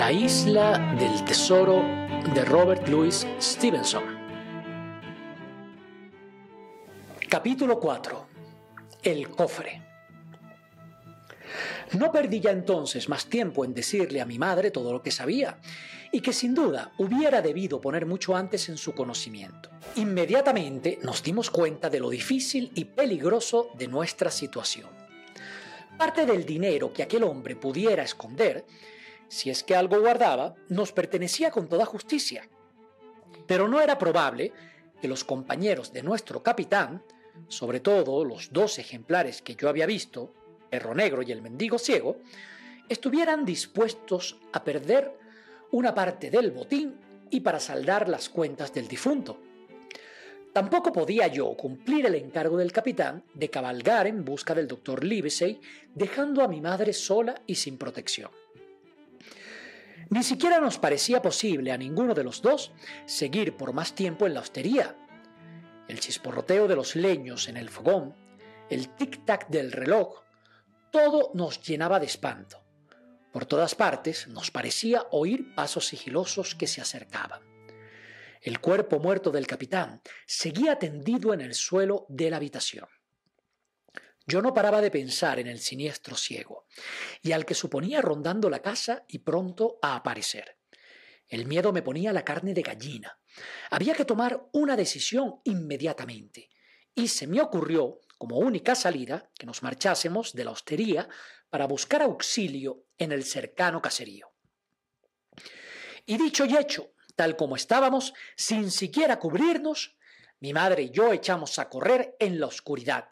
La isla del tesoro de Robert Louis Stevenson. Capítulo 4. El cofre. No perdí ya entonces más tiempo en decirle a mi madre todo lo que sabía, y que sin duda hubiera debido poner mucho antes en su conocimiento. Inmediatamente nos dimos cuenta de lo difícil y peligroso de nuestra situación. Parte del dinero que aquel hombre pudiera esconder si es que algo guardaba, nos pertenecía con toda justicia. Pero no era probable que los compañeros de nuestro capitán, sobre todo los dos ejemplares que yo había visto, Perro Negro y el Mendigo Ciego, estuvieran dispuestos a perder una parte del botín y para saldar las cuentas del difunto. Tampoco podía yo cumplir el encargo del capitán de cabalgar en busca del doctor Livesey, dejando a mi madre sola y sin protección. Ni siquiera nos parecía posible a ninguno de los dos seguir por más tiempo en la hostería. El chisporroteo de los leños en el fogón, el tic-tac del reloj, todo nos llenaba de espanto. Por todas partes nos parecía oír pasos sigilosos que se acercaban. El cuerpo muerto del capitán seguía tendido en el suelo de la habitación. Yo no paraba de pensar en el siniestro ciego, y al que suponía rondando la casa y pronto a aparecer. El miedo me ponía la carne de gallina. Había que tomar una decisión inmediatamente, y se me ocurrió, como única salida, que nos marchásemos de la hostería para buscar auxilio en el cercano caserío. Y dicho y hecho, tal como estábamos, sin siquiera cubrirnos, mi madre y yo echamos a correr en la oscuridad,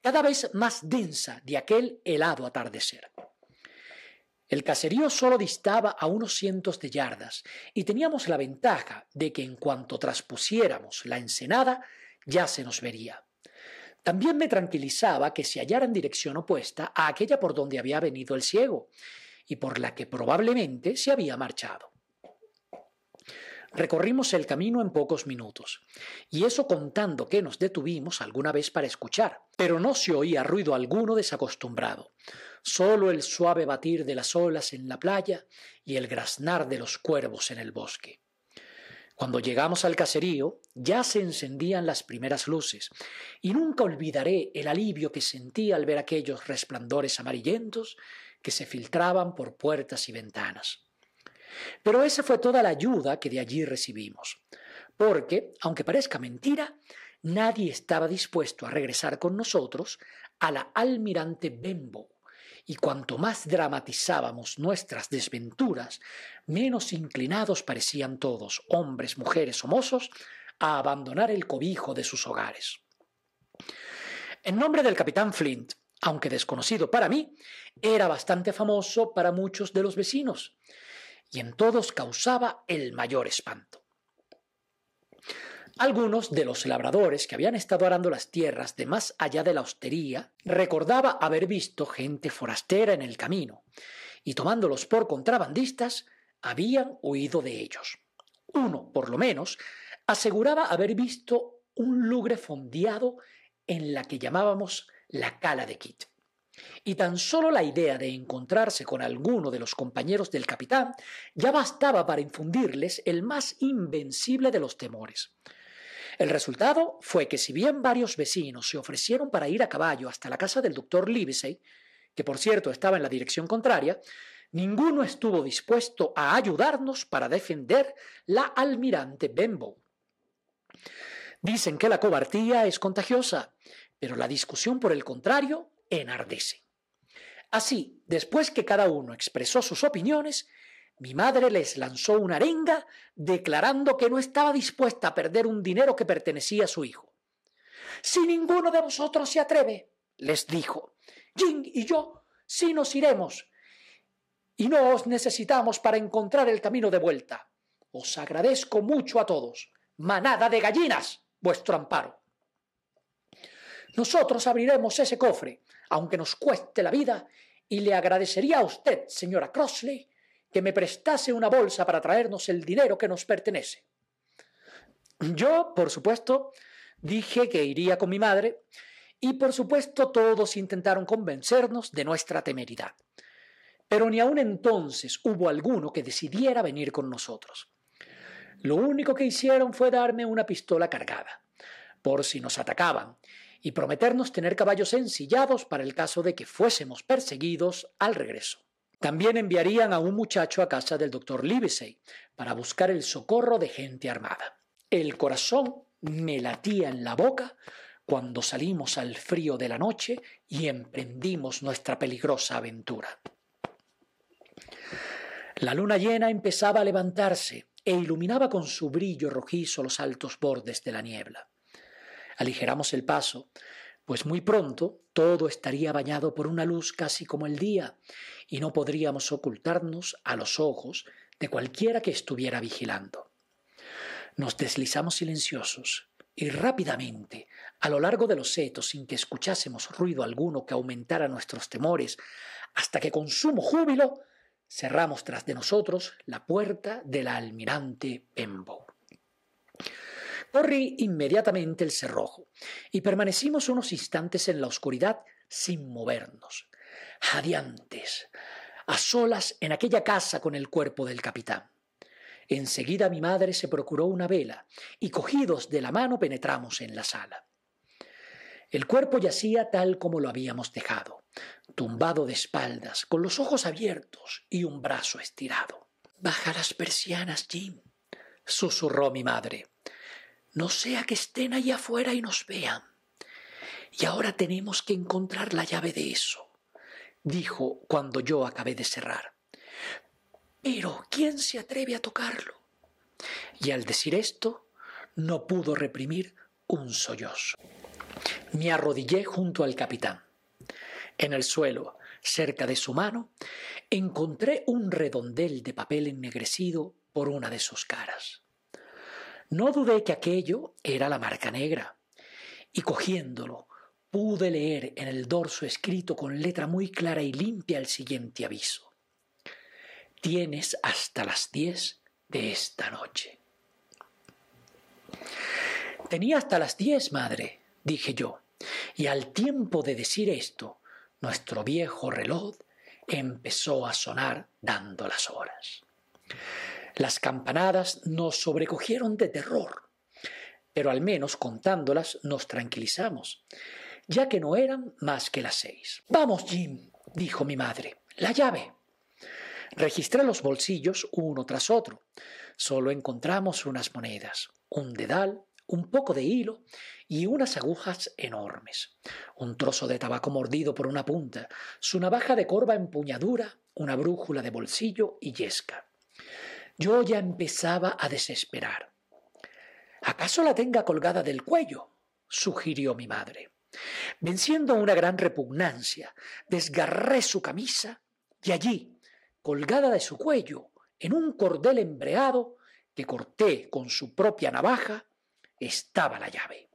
cada vez más densa de aquel helado atardecer. El caserío solo distaba a unos cientos de yardas y teníamos la ventaja de que en cuanto traspusiéramos la ensenada ya se nos vería. También me tranquilizaba que se hallara en dirección opuesta a aquella por donde había venido el ciego y por la que probablemente se había marchado. Recorrimos el camino en pocos minutos, y eso contando que nos detuvimos alguna vez para escuchar, pero no se oía ruido alguno desacostumbrado, solo el suave batir de las olas en la playa y el graznar de los cuervos en el bosque. Cuando llegamos al caserío ya se encendían las primeras luces, y nunca olvidaré el alivio que sentí al ver aquellos resplandores amarillentos que se filtraban por puertas y ventanas. Pero esa fue toda la ayuda que de allí recibimos, porque, aunque parezca mentira, nadie estaba dispuesto a regresar con nosotros a la almirante Bembo, y cuanto más dramatizábamos nuestras desventuras, menos inclinados parecían todos, hombres, mujeres o mozos, a abandonar el cobijo de sus hogares. En nombre del capitán Flint, aunque desconocido para mí, era bastante famoso para muchos de los vecinos, y en todos causaba el mayor espanto. Algunos de los labradores que habían estado arando las tierras de más allá de la hostería recordaba haber visto gente forastera en el camino, y tomándolos por contrabandistas, habían huido de ellos. Uno, por lo menos, aseguraba haber visto un lugre fondeado en la que llamábamos la cala de Kit. Y tan solo la idea de encontrarse con alguno de los compañeros del capitán ya bastaba para infundirles el más invencible de los temores. El resultado fue que si bien varios vecinos se ofrecieron para ir a caballo hasta la casa del doctor Livesey, que por cierto estaba en la dirección contraria, ninguno estuvo dispuesto a ayudarnos para defender la almirante Benbow. Dicen que la cobardía es contagiosa, pero la discusión, por el contrario, enardece. Así, después que cada uno expresó sus opiniones, mi madre les lanzó una arenga declarando que no estaba dispuesta a perder un dinero que pertenecía a su hijo. Si ninguno de vosotros se atreve, les dijo, Jing y yo sí nos iremos, y no os necesitamos para encontrar el camino de vuelta. Os agradezco mucho a todos. Manada de gallinas, vuestro amparo. Nosotros abriremos ese cofre, aunque nos cueste la vida, y le agradecería a usted, señora Crossley, que me prestase una bolsa para traernos el dinero que nos pertenece. Yo, por supuesto, dije que iría con mi madre, y por supuesto todos intentaron convencernos de nuestra temeridad. pero ni aun entonces hubo alguno que decidiera venir con nosotros. Lo único que hicieron fue darme una pistola cargada, por si nos atacaban, y prometernos tener caballos ensillados para el caso de que fuésemos perseguidos al regreso. También enviarían a un muchacho a casa del doctor Livesey para buscar el socorro de gente armada. El corazón me latía en la boca cuando salimos al frío de la noche y emprendimos nuestra peligrosa aventura. La luna llena empezaba a levantarse e iluminaba con su brillo rojizo los altos bordes de la niebla. Aligeramos el paso, pues muy pronto todo estaría bañado por una luz casi como el día, y no podríamos ocultarnos a los ojos de cualquiera que estuviera vigilando. Nos deslizamos silenciosos y rápidamente, a lo largo de los setos, sin que escuchásemos ruido alguno que aumentara nuestros temores, hasta que con sumo júbilo cerramos tras de nosotros la puerta del almirante Pembo. Corrí inmediatamente el cerrojo y permanecimos unos instantes en la oscuridad sin movernos, jadeantes, a solas en aquella casa con el cuerpo del capitán. Enseguida mi madre se procuró una vela y cogidos de la mano penetramos en la sala. El cuerpo yacía tal como lo habíamos dejado, tumbado de espaldas, con los ojos abiertos y un brazo estirado. Baja las persianas, Jim, susurró mi madre. No sea que estén allá afuera y nos vean. Y ahora tenemos que encontrar la llave de eso, dijo cuando yo acabé de cerrar. Pero, ¿quién se atreve a tocarlo? Y al decir esto, no pudo reprimir un sollozo. Me arrodillé junto al capitán. En el suelo, cerca de su mano, encontré un redondel de papel ennegrecido por una de sus caras. No dudé que aquello era la marca negra, y cogiéndolo pude leer en el dorso escrito con letra muy clara y limpia el siguiente aviso. Tienes hasta las diez de esta noche. Tenía hasta las diez, madre, dije yo, y al tiempo de decir esto, nuestro viejo reloj empezó a sonar dando las horas. Las campanadas nos sobrecogieron de terror, pero al menos contándolas nos tranquilizamos, ya que no eran más que las seis. Vamos, Jim, dijo mi madre, la llave. Registré los bolsillos uno tras otro. Solo encontramos unas monedas, un dedal, un poco de hilo y unas agujas enormes, un trozo de tabaco mordido por una punta, su navaja de corva empuñadura, una brújula de bolsillo y yesca. Yo ya empezaba a desesperar. ¿Acaso la tenga colgada del cuello? sugirió mi madre. Venciendo una gran repugnancia, desgarré su camisa y allí, colgada de su cuello en un cordel embreado que corté con su propia navaja, estaba la llave.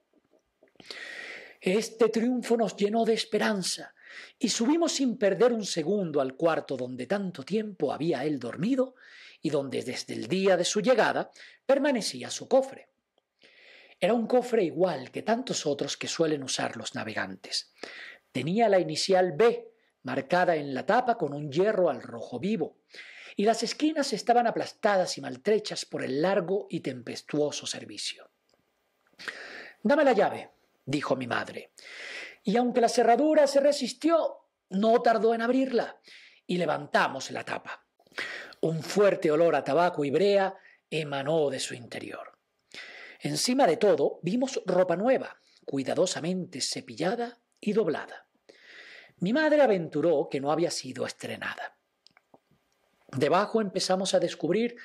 Este triunfo nos llenó de esperanza y subimos sin perder un segundo al cuarto donde tanto tiempo había él dormido y donde desde el día de su llegada permanecía su cofre. Era un cofre igual que tantos otros que suelen usar los navegantes. Tenía la inicial B marcada en la tapa con un hierro al rojo vivo, y las esquinas estaban aplastadas y maltrechas por el largo y tempestuoso servicio. Dame la llave, dijo mi madre, y aunque la cerradura se resistió, no tardó en abrirla, y levantamos la tapa. Un fuerte olor a tabaco y brea emanó de su interior. Encima de todo vimos ropa nueva, cuidadosamente cepillada y doblada. Mi madre aventuró que no había sido estrenada. Debajo empezamos a descubrir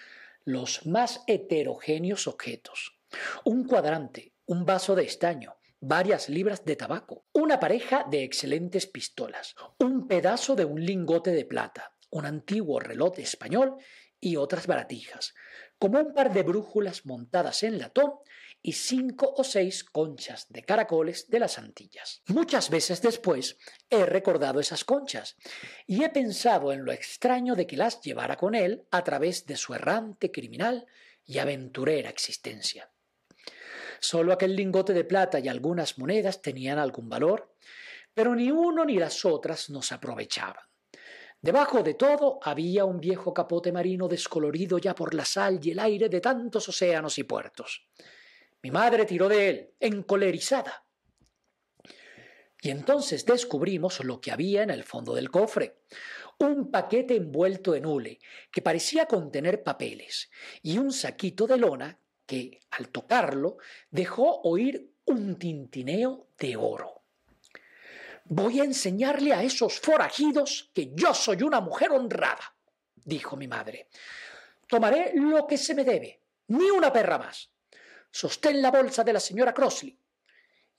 los más heterogéneos objetos. Un cuadrante, un vaso de estaño, varias libras de tabaco, una pareja de excelentes pistolas, un pedazo de un lingote de plata, un antiguo reloj español y otras baratijas, como un par de brújulas montadas en latón y cinco o seis conchas de caracoles de las Antillas. Muchas veces después he recordado esas conchas y he pensado en lo extraño de que las llevara con él a través de su errante criminal y aventurera existencia. Solo aquel lingote de plata y algunas monedas tenían algún valor, pero ni uno ni las otras nos aprovechaban. Debajo de todo había un viejo capote marino descolorido ya por la sal y el aire de tantos océanos y puertos. Mi madre tiró de él, encolerizada. Y entonces descubrimos lo que había en el fondo del cofre. Un paquete envuelto en hule, que parecía contener papeles, y un saquito de lona que, al tocarlo, dejó oír un tintineo de oro. Voy a enseñarle a esos forajidos que yo soy una mujer honrada, dijo mi madre. Tomaré lo que se me debe, ni una perra más. Sostén la bolsa de la señora Crossley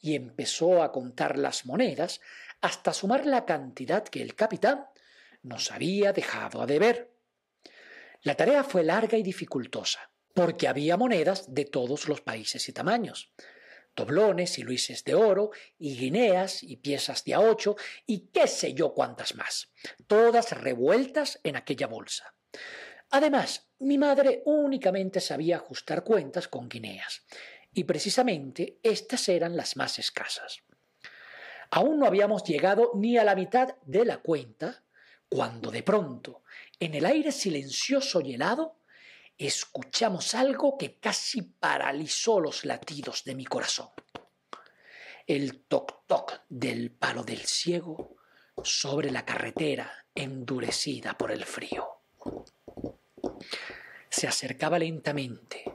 y empezó a contar las monedas hasta sumar la cantidad que el capitán nos había dejado a deber. La tarea fue larga y dificultosa, porque había monedas de todos los países y tamaños, doblones y luises de oro, y guineas y piezas de a ocho, y qué sé yo cuántas más, todas revueltas en aquella bolsa. Además, mi madre únicamente sabía ajustar cuentas con guineas, y precisamente estas eran las más escasas. Aún no habíamos llegado ni a la mitad de la cuenta cuando de pronto, en el aire silencioso y helado, escuchamos algo que casi paralizó los latidos de mi corazón. El toc-toc del palo del ciego sobre la carretera endurecida por el frío. Se acercaba lentamente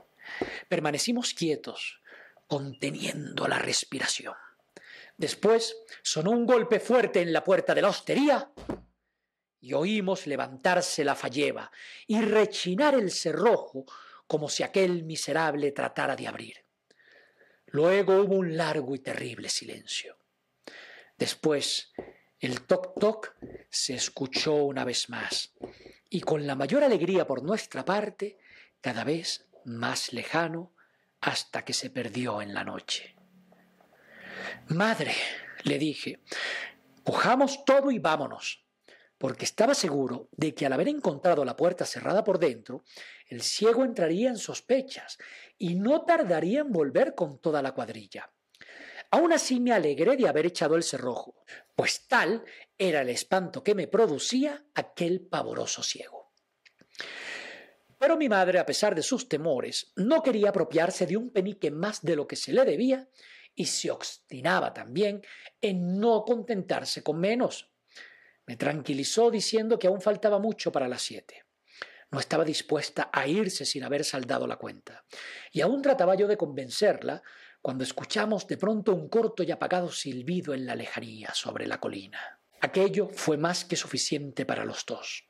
Permanecimos quietos, conteniendo la respiración. Después sonó un golpe fuerte en la puerta de la hostería y oímos levantarse la falleba y rechinar el cerrojo como si aquel miserable tratara de abrir. Luego hubo un largo y terrible silencio. Después el toc-toc se escuchó una vez más y con la mayor alegría por nuestra parte, cada vez más lejano hasta que se perdió en la noche. Madre, le dije, cojamos todo y vámonos, porque estaba seguro de que al haber encontrado la puerta cerrada por dentro, el ciego entraría en sospechas y no tardaría en volver con toda la cuadrilla. Aún así me alegré de haber echado el cerrojo, pues tal era el espanto que me producía aquel pavoroso ciego. Pero mi madre, a pesar de sus temores, no quería apropiarse de un penique más de lo que se le debía y se obstinaba también en no contentarse con menos. Me tranquilizó diciendo que aún faltaba mucho para las siete. No estaba dispuesta a irse sin haber saldado la cuenta. Y aún trataba yo de convencerla cuando escuchamos de pronto un corto y apagado silbido en la lejanía sobre la colina. Aquello fue más que suficiente para los dos.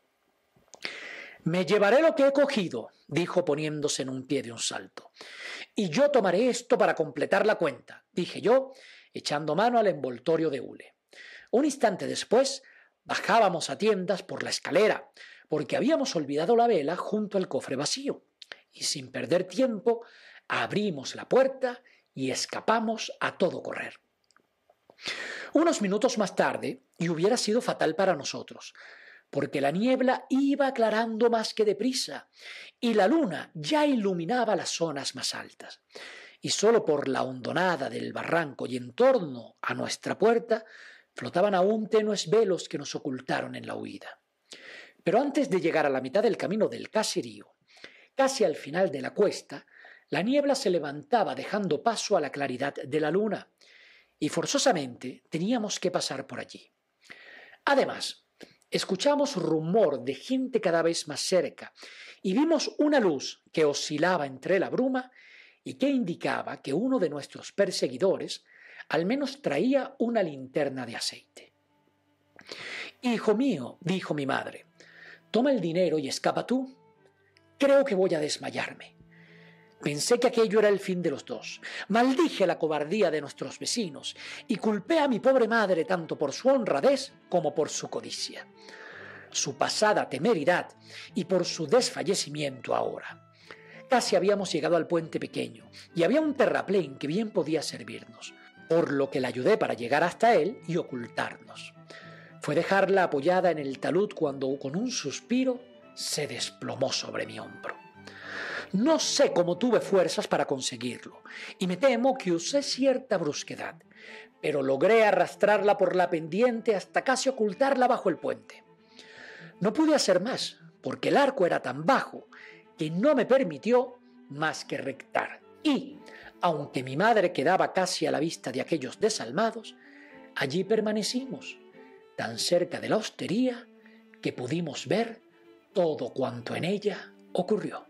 Me llevaré lo que he cogido, dijo poniéndose en un pie de un salto. Y yo tomaré esto para completar la cuenta, dije yo, echando mano al envoltorio de hule. Un instante después bajábamos a tiendas por la escalera, porque habíamos olvidado la vela junto al cofre vacío, y sin perder tiempo abrimos la puerta y escapamos a todo correr. Unos minutos más tarde, y hubiera sido fatal para nosotros, porque la niebla iba aclarando más que deprisa y la luna ya iluminaba las zonas más altas. Y sólo por la hondonada del barranco y en torno a nuestra puerta flotaban aún tenues velos que nos ocultaron en la huida. Pero antes de llegar a la mitad del camino del caserío, casi al final de la cuesta, la niebla se levantaba dejando paso a la claridad de la luna, y forzosamente teníamos que pasar por allí. Además, Escuchamos rumor de gente cada vez más cerca y vimos una luz que oscilaba entre la bruma y que indicaba que uno de nuestros perseguidores al menos traía una linterna de aceite. Hijo mío, dijo mi madre, toma el dinero y escapa tú. Creo que voy a desmayarme. Pensé que aquello era el fin de los dos. Maldije la cobardía de nuestros vecinos y culpé a mi pobre madre tanto por su honradez como por su codicia, su pasada temeridad y por su desfallecimiento ahora. Casi habíamos llegado al puente pequeño y había un terraplén que bien podía servirnos, por lo que la ayudé para llegar hasta él y ocultarnos. Fue dejarla apoyada en el talud cuando con un suspiro se desplomó sobre mi hombro. No sé cómo tuve fuerzas para conseguirlo, y me temo que usé cierta brusquedad, pero logré arrastrarla por la pendiente hasta casi ocultarla bajo el puente. No pude hacer más, porque el arco era tan bajo que no me permitió más que rectar. Y, aunque mi madre quedaba casi a la vista de aquellos desalmados, allí permanecimos, tan cerca de la hostería que pudimos ver todo cuanto en ella ocurrió.